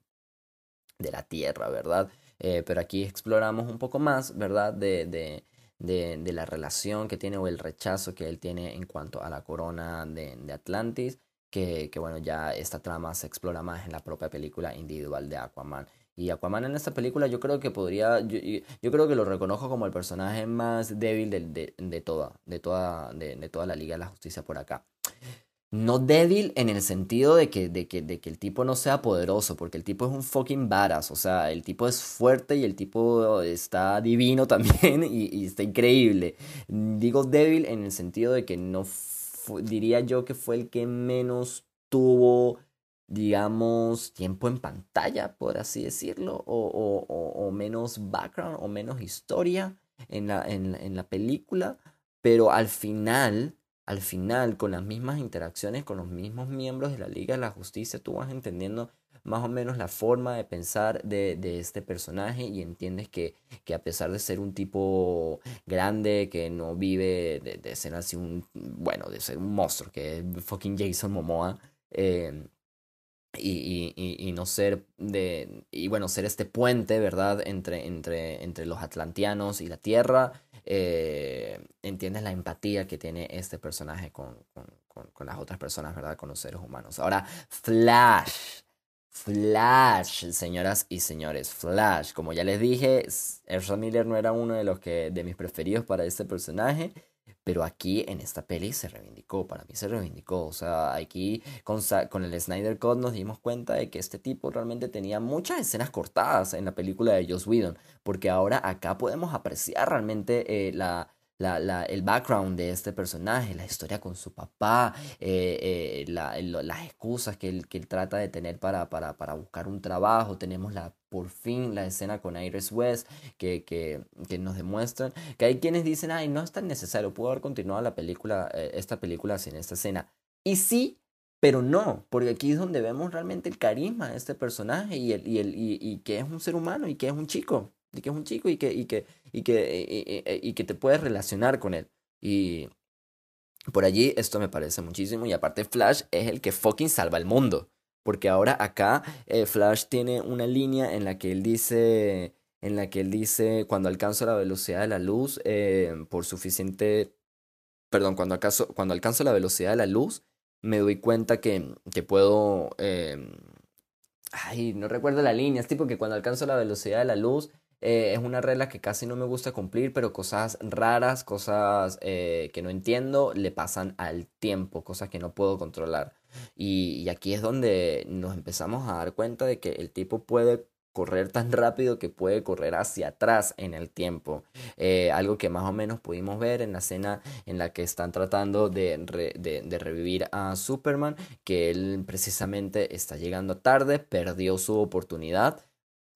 de la Tierra, ¿verdad? Eh, pero aquí exploramos un poco más, ¿verdad? De, de, de, de, la relación que tiene o el rechazo que él tiene en cuanto a la corona de, de Atlantis, que, que, bueno, ya esta trama se explora más en la propia película individual de Aquaman. Y Aquaman en esta película yo creo que podría, yo, yo creo que lo reconozco como el personaje más débil de, de, toda, de toda, de toda la Liga de la Justicia por acá no débil en el sentido de que, de, que, de que el tipo no sea poderoso, porque el tipo es un fucking badass, o sea, el tipo es fuerte y el tipo está divino también y, está increíble. Digo débil en el sentido de que no diría yo que fue el que menos tuvo, digamos, tiempo en pantalla, por así decirlo, o, o, o menos background o menos historia en la, en, en la película, pero al final al final, con las mismas interacciones con los mismos miembros de la Liga de la Justicia, tú vas entendiendo más o menos la forma de pensar de, de este personaje y entiendes que, que, a pesar de ser un tipo grande, que no vive de, ser así un, bueno, de ser un monstruo, que es fucking Jason Momoa, eh, y, y, y, no ser de y bueno ser este puente verdad entre entre entre los atlantianos y la tierra eh, entiendes la empatía que tiene este personaje con, con, con, las otras personas verdad con los seres humanos. Ahora Flash Flash señoras y señores Flash como ya les dije Ezra Miller no era uno de los que de mis preferidos para este personaje pero aquí en esta peli se reivindicó, para mí se reivindicó. O sea, aquí con, con el Snyder Cut nos dimos cuenta de que este tipo realmente tenía muchas escenas cortadas en la película de Joss Whedon. Porque ahora acá podemos apreciar realmente eh, la, la, la, el background de este personaje, la historia con su papá, eh, eh, la, las excusas que él, que él trata de tener para, para, para, buscar un trabajo. Tenemos la, por fin la escena con Iris West que, que, que, nos demuestran que hay quienes dicen, ay, no es tan necesario, pudo haber continuado la película, eh, esta película sin esta escena. Y sí, pero no, porque aquí es donde vemos realmente el carisma de este personaje y, el, y, el, y, y que es un ser humano y que es un chico y que es un chico y que, y que, y que, y, que te puedes relacionar con él. Y, por allí esto me parece muchísimo y aparte Flash es el que fucking salva el mundo. Porque ahora acá eh, Flash tiene una línea en la que él dice, en la que él dice, cuando alcanzo la velocidad de la luz eh, por suficiente, perdón, cuando, acaso, cuando alcanzo la velocidad de la luz, me doy cuenta que, que puedo, eh, ay, no recuerdo la línea, es tipo que cuando alcanzo la velocidad de la luz, eh, es una regla que casi no me gusta cumplir, pero cosas raras, cosas eh, que no entiendo, le pasan al tiempo, cosas que no puedo controlar. Y, aquí es donde nos empezamos a dar cuenta de que el tipo puede correr tan rápido que puede correr hacia atrás en el tiempo. Eh, algo que más o menos pudimos ver en la escena en la que están tratando de, de, de, revivir a Superman, que él precisamente está llegando tarde, perdió su oportunidad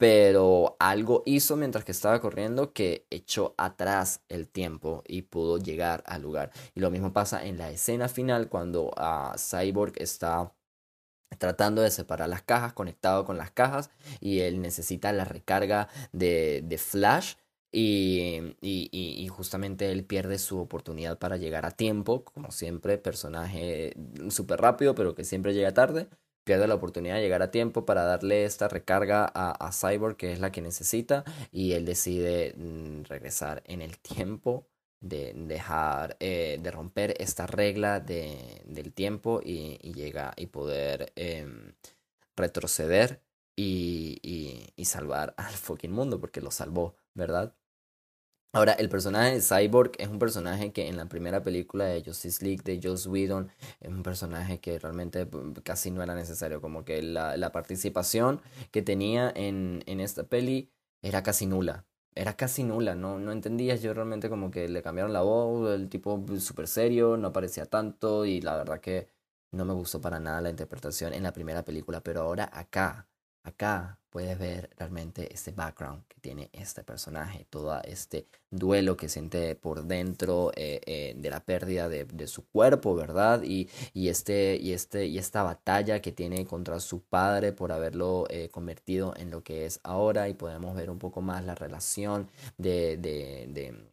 pero algo hizo mientras que estaba corriendo que echó atrás el tiempo y pudo llegar al lugar. Y lo mismo pasa en la escena final cuando a Cyborg está tratando de separar las cajas, conectado con las cajas, y él necesita la recarga de, Flash. Y, y, y, justamente él pierde su oportunidad para llegar a tiempo, como siempre, personaje súper rápido, pero que siempre llega tarde pierde la oportunidad de llegar a tiempo para darle esta recarga a, Cyborg, que es la que necesita, y él decide mm, regresar en el tiempo, de dejar, eh, de romper esta regla de, del tiempo y, llega y poder em, retroceder y, y, y salvar al fucking mundo, porque lo salvó, ¿verdad? Ahora, el personaje de Cyborg es un personaje que en la primera película de Justice League de Joss Whedon es un personaje que realmente mm, casi no era necesario, como que la, la participación que tenía en, en esta peli era casi nula. Era casi nula, no, no entendías yo realmente como que le cambiaron la voz, el tipo súper serio, no aparecía tanto y la verdad que no me gustó para nada la interpretación en la primera película, pero ahora acá Acá puedes ver realmente este background que tiene este personaje, todo este duelo que siente por dentro eh, eh, de la pérdida de, de, su cuerpo, ¿verdad? Y, y, este, y, este, y esta batalla que tiene contra su padre por haberlo eh, convertido en lo que es ahora y podemos ver un poco más la relación de, de, de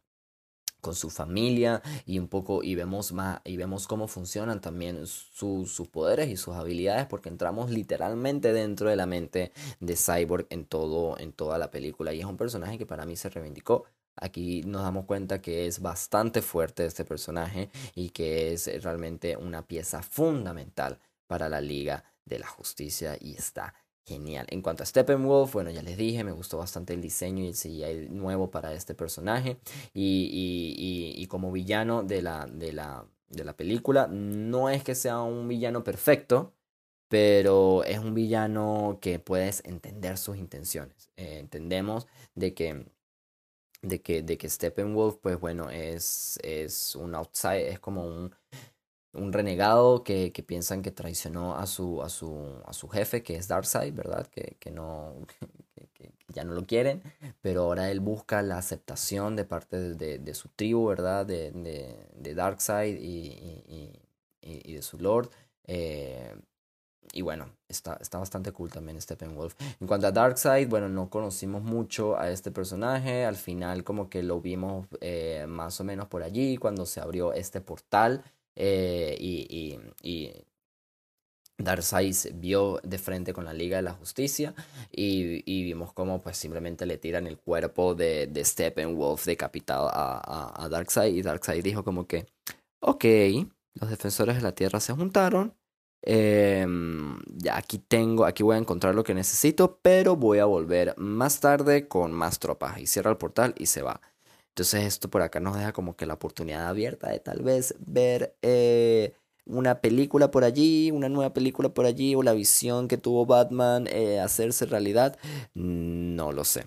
con su familia y un poco y vemos más y vemos cómo funcionan también sus poderes y sus habilidades porque entramos literalmente dentro de la mente de Cyborg en todo en toda la película. Y es un personaje que para mí se reivindicó. Aquí nos damos cuenta que es bastante fuerte este personaje y que es realmente una pieza fundamental para la Liga de la Justicia y está genial. En cuanto a Steppenwolf, bueno, ya les dije, me gustó bastante el diseño y el nuevo para este personaje. Y, y, y, como villano de la, de, la, de la película, no es que sea un villano perfecto, pero es un villano que puedes entender sus intenciones. Eh, entendemos de que de que, de que Steppenwolf, pues bueno, es, es un outside, es como un un renegado que, que, piensan que traicionó a su, a su, a su jefe, que es Darkseid, ¿verdad? Que, que no, que, ya no lo quieren, pero ahora él busca la aceptación de parte de, de, su tribu, ¿verdad? De, de, de Darkseid y, y, y, de su Lord. Eh, y bueno, está, está bastante cool también Steppenwolf. En cuanto a Darkseid, bueno, no conocimos mucho a este personaje. Al final como que lo vimos eh, más o menos por allí cuando se abrió este portal eh, y, y, y vio de frente con la Liga de la Justicia y, y, vimos cómo pues simplemente le tiran el cuerpo de, de Steppenwolf decapitado a, a, Darkseid y Darkseid dijo como que, ok, los defensores de la Tierra se juntaron, eh, ya aquí tengo, aquí voy a encontrar lo que necesito, pero voy a volver más tarde con más tropas y cierra el portal y se va. Entonces esto por acá nos deja como que la oportunidad abierta de tal vez ver eh, una película por allí, una nueva película por allí, o la visión que tuvo Batman eh, hacerse realidad. No lo sé.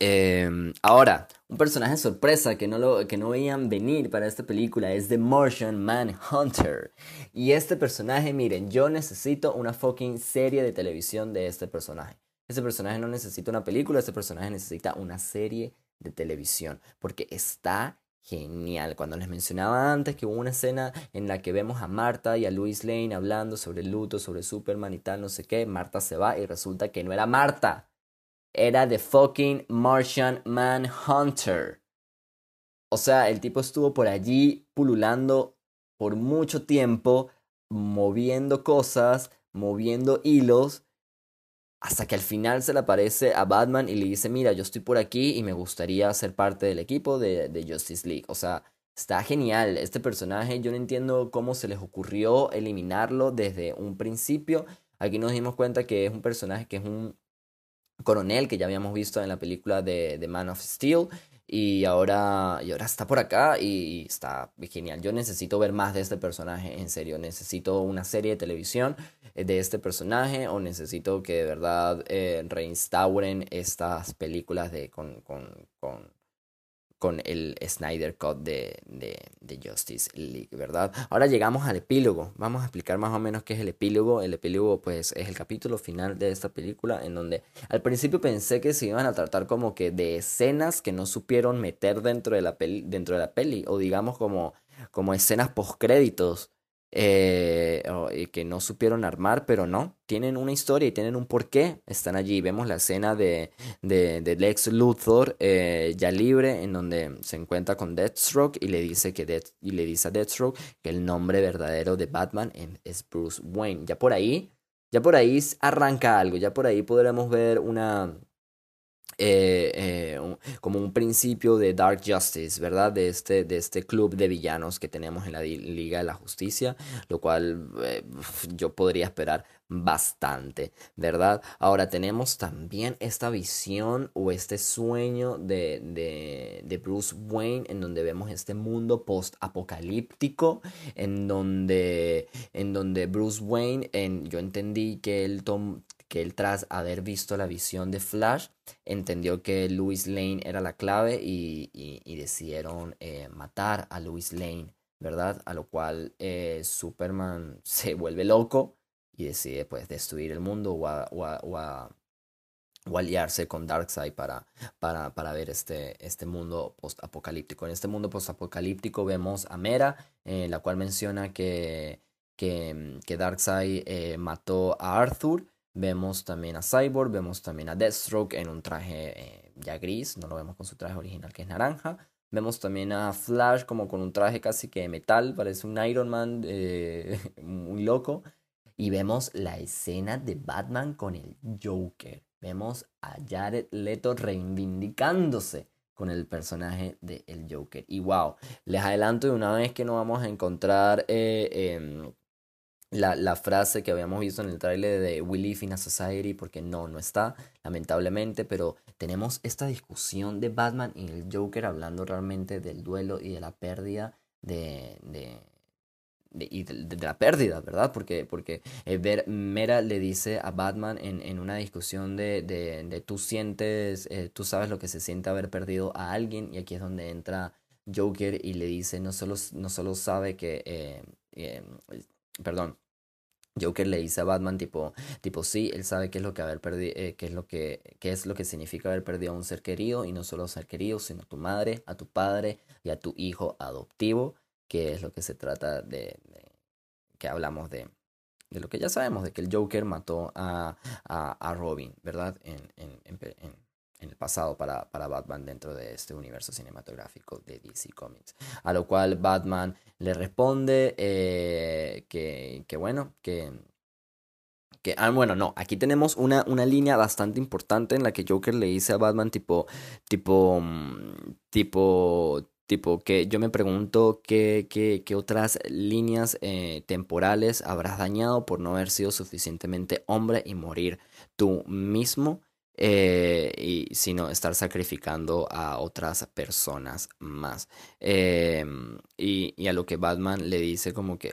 Eh, ahora, un personaje sorpresa que no, lo, que no veían venir para esta película es The Martian Manhunter. Y este personaje, miren, yo necesito una fucking serie de televisión de este personaje. Este personaje no necesita una película, este personaje necesita una serie de televisión, porque está genial. Cuando les mencionaba antes que hubo una escena en la que vemos a Marta y a Louis Lane hablando sobre el luto, sobre Superman y tal, no sé qué, Marta se va y resulta que no era Marta, era The fucking Martian Manhunter. O sea, el tipo estuvo por allí pululando por mucho tiempo moviendo cosas, moviendo hilos, hasta que al final se le aparece a Batman y le dice, mira, yo estoy por aquí y me gustaría ser parte del equipo de, de Justice League. O sea, está genial. Este personaje, yo no entiendo cómo se les ocurrió eliminarlo desde un principio. Aquí nos dimos cuenta que es un personaje que es un coronel que ya habíamos visto en la película de, de Man of Steel y ahora, y ahora está por acá y está genial. Yo necesito ver más de este personaje, en serio. Necesito una serie de televisión de este personaje o necesito que de verdad eh, reinstauren estas películas de, con, con, con con el Snyder Cut de, de, Justice League, ¿verdad? Ahora llegamos al epílogo. Vamos a explicar más o menos qué es el epílogo. El epílogo, pues, es el capítulo final de esta película, en donde al principio pensé que se iban a tratar como que de escenas que no supieron meter dentro de la peli, dentro de la peli o digamos como, como escenas post eh, que no supieron armar, pero no, tienen una historia y tienen un porqué, están allí. Vemos la escena de, de, Lex Luthor eh, ya libre, en donde se encuentra con Deathstroke y le dice, que y le dice a Deathstroke que el nombre verdadero de Batman es Bruce Wayne. Ya por ahí, ya por ahí arranca algo, ya por ahí podremos ver una eh, eh, como un principio de Dark Justice, ¿verdad? De este, de este club de villanos que tenemos en la Liga de la Justicia, lo cual eh, yo podría esperar bastante, ¿verdad? Ahora tenemos también esta visión o este sueño de, de, de Bruce Wayne en donde vemos este mundo post-apocalíptico, en donde, en donde Bruce Wayne, en, yo entendí que él tom, que él tras haber visto la visión de Flash, entendió que Louis Lane era la clave y, decidieron eh, matar a Louis Lane, ¿verdad? A lo cual eh, Superman se vuelve loco y decide pues destruir el mundo o, aliarse con Darkseid para, para, para ver este, este mundo post-apocalíptico. En este mundo post-apocalíptico vemos a Mera, eh, la cual menciona que, que, que Darkseid mató a Arthur Vemos también a Cyborg, vemos también a Deathstroke en un traje eh, ya gris, no lo vemos con su traje original que es naranja. Vemos también a Flash como con un traje casi que de metal, parece un Iron Man eh, muy loco. Y vemos la escena de Batman con el Joker. Vemos a Jared Leto reivindicándose con el personaje de el Joker. Y wow, les adelanto de una vez que no vamos a encontrar eh, em, la, la, frase que habíamos visto en el tráiler de We Live in a Society, porque no, no está, lamentablemente, pero tenemos esta discusión de Batman y el Joker hablando realmente del duelo y de la pérdida de... de, y de, la pérdida, ¿verdad? Porque, porque eh, ver, Mera le dice a Batman en, en una discusión de, de, tú sientes, eh, tú sabes lo que se siente haber perdido a alguien, y aquí es donde entra Joker y le dice, no solo, no solo sabe que, eh, perdón, Joker le dice a Batman tipo, tipo sí, él sabe qué es lo que haber perdido, eh, qué es lo que, qué es lo que significa haber perdido a un ser querido, y no solo a ser querido, sino a tu madre, a tu padre y a tu hijo adoptivo, que es lo que se trata de, que hablamos de, de lo que ya sabemos, de que el Joker mató a, a, a Robin, ¿verdad? En, en, en, en el pasado para, para, Batman dentro de este universo cinematográfico de DC Comics. A lo cual Batman le responde eh, que, que, bueno, que... Que, ah, bueno, no, aquí tenemos una, una línea bastante importante en la que Joker le dice a Batman tipo, tipo, mm, tipo, tipo, que yo me pregunto qué, qué, qué otras líneas eh, temporales habrás dañado por no haber sido suficientemente hombre y morir tú mismo eh, y sino estar sacrificando a otras personas más. Em, y, y, a lo que Batman le dice como que,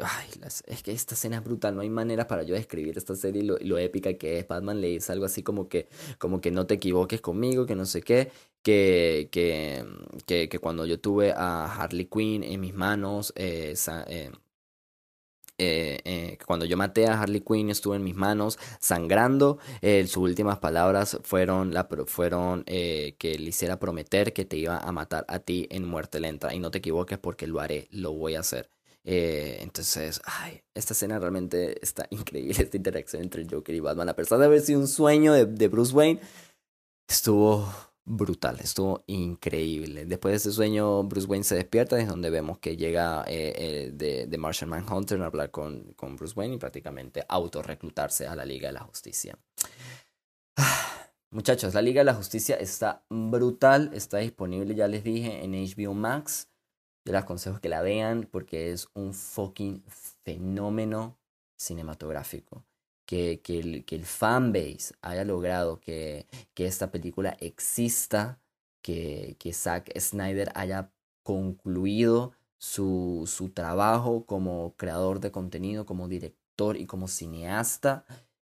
es que esta escena es brutal, no hay manera para yo describir esta serie y lo, lo, épica que es. Batman le dice algo así como que, como que no te equivoques conmigo, que no sé qué, que, que, que, que cuando yo tuve a Harley Quinn en mis manos, eh, eh, eh, eh, cuando yo maté a Harley Quinn estuvo en mis manos sangrando. Eh, sus últimas palabras fueron, la, fueron que le hiciera prometer que te iba a matar a ti en muerte lenta. Y no te equivoques porque lo haré, lo voy a hacer. entonces, ay, esta escena realmente está increíble, esta interacción entre el Joker y Batman. A pesar de haber sido un sueño de, de Bruce Wayne, estuvo brutal, estuvo increíble. Después de ese sueño, Bruce Wayne se despierta, es donde vemos que llega eh, eh, de, de, Martian Manhunter a hablar con, con, Bruce Wayne y prácticamente autorreclutarse a la Liga de la Justicia. muchachos, la Liga de la Justicia está brutal, está disponible, ya les dije, en HBO Max. Yo les aconsejo que la vean porque es un fucking fenómeno cinematográfico que, que, el, que el fanbase haya logrado que, que esta película exista, que, que Zack Snyder haya concluido su, su trabajo como creador de contenido, como director y como cineasta,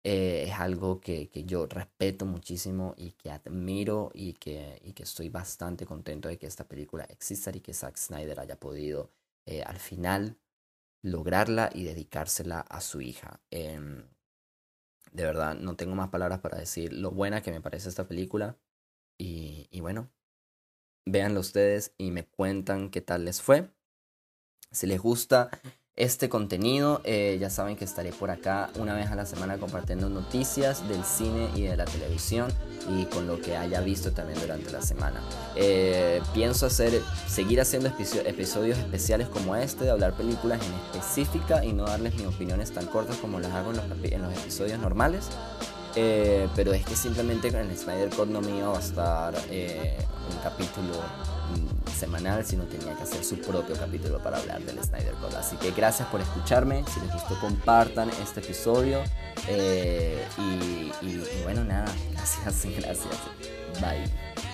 eh, es algo que, que, yo respeto muchísimo y que admiro y que, y que estoy bastante contento de que esta película exista y que Zack Snyder haya podido eh, al final lograrla y dedicársela a su hija. Eh, de verdad, no tengo más palabras para decir lo buena que me parece esta película. Y, y bueno, véanlo ustedes y me cuentan qué tal les fue. Si les gusta este contenido. Eh, ya saben que estaré por acá una vez a la semana compartiendo noticias del cine y de la televisión y con lo que haya visto también durante la semana. Eh, pienso hacer, seguir haciendo episodios especiales como este, de hablar películas en específica y no darles mis opiniones tan cortas como las hago en los, episodios normales. Eh, pero es que simplemente en el Snyder Cut no me iba a bastar un capítulo semanal, sino tenía que hacer su propio capítulo para hablar del Snyder Cut. Así que gracias por escucharme. Si les gustó, compartan este episodio. Eh, y, y bueno, nada, gracias, gracias. Bye.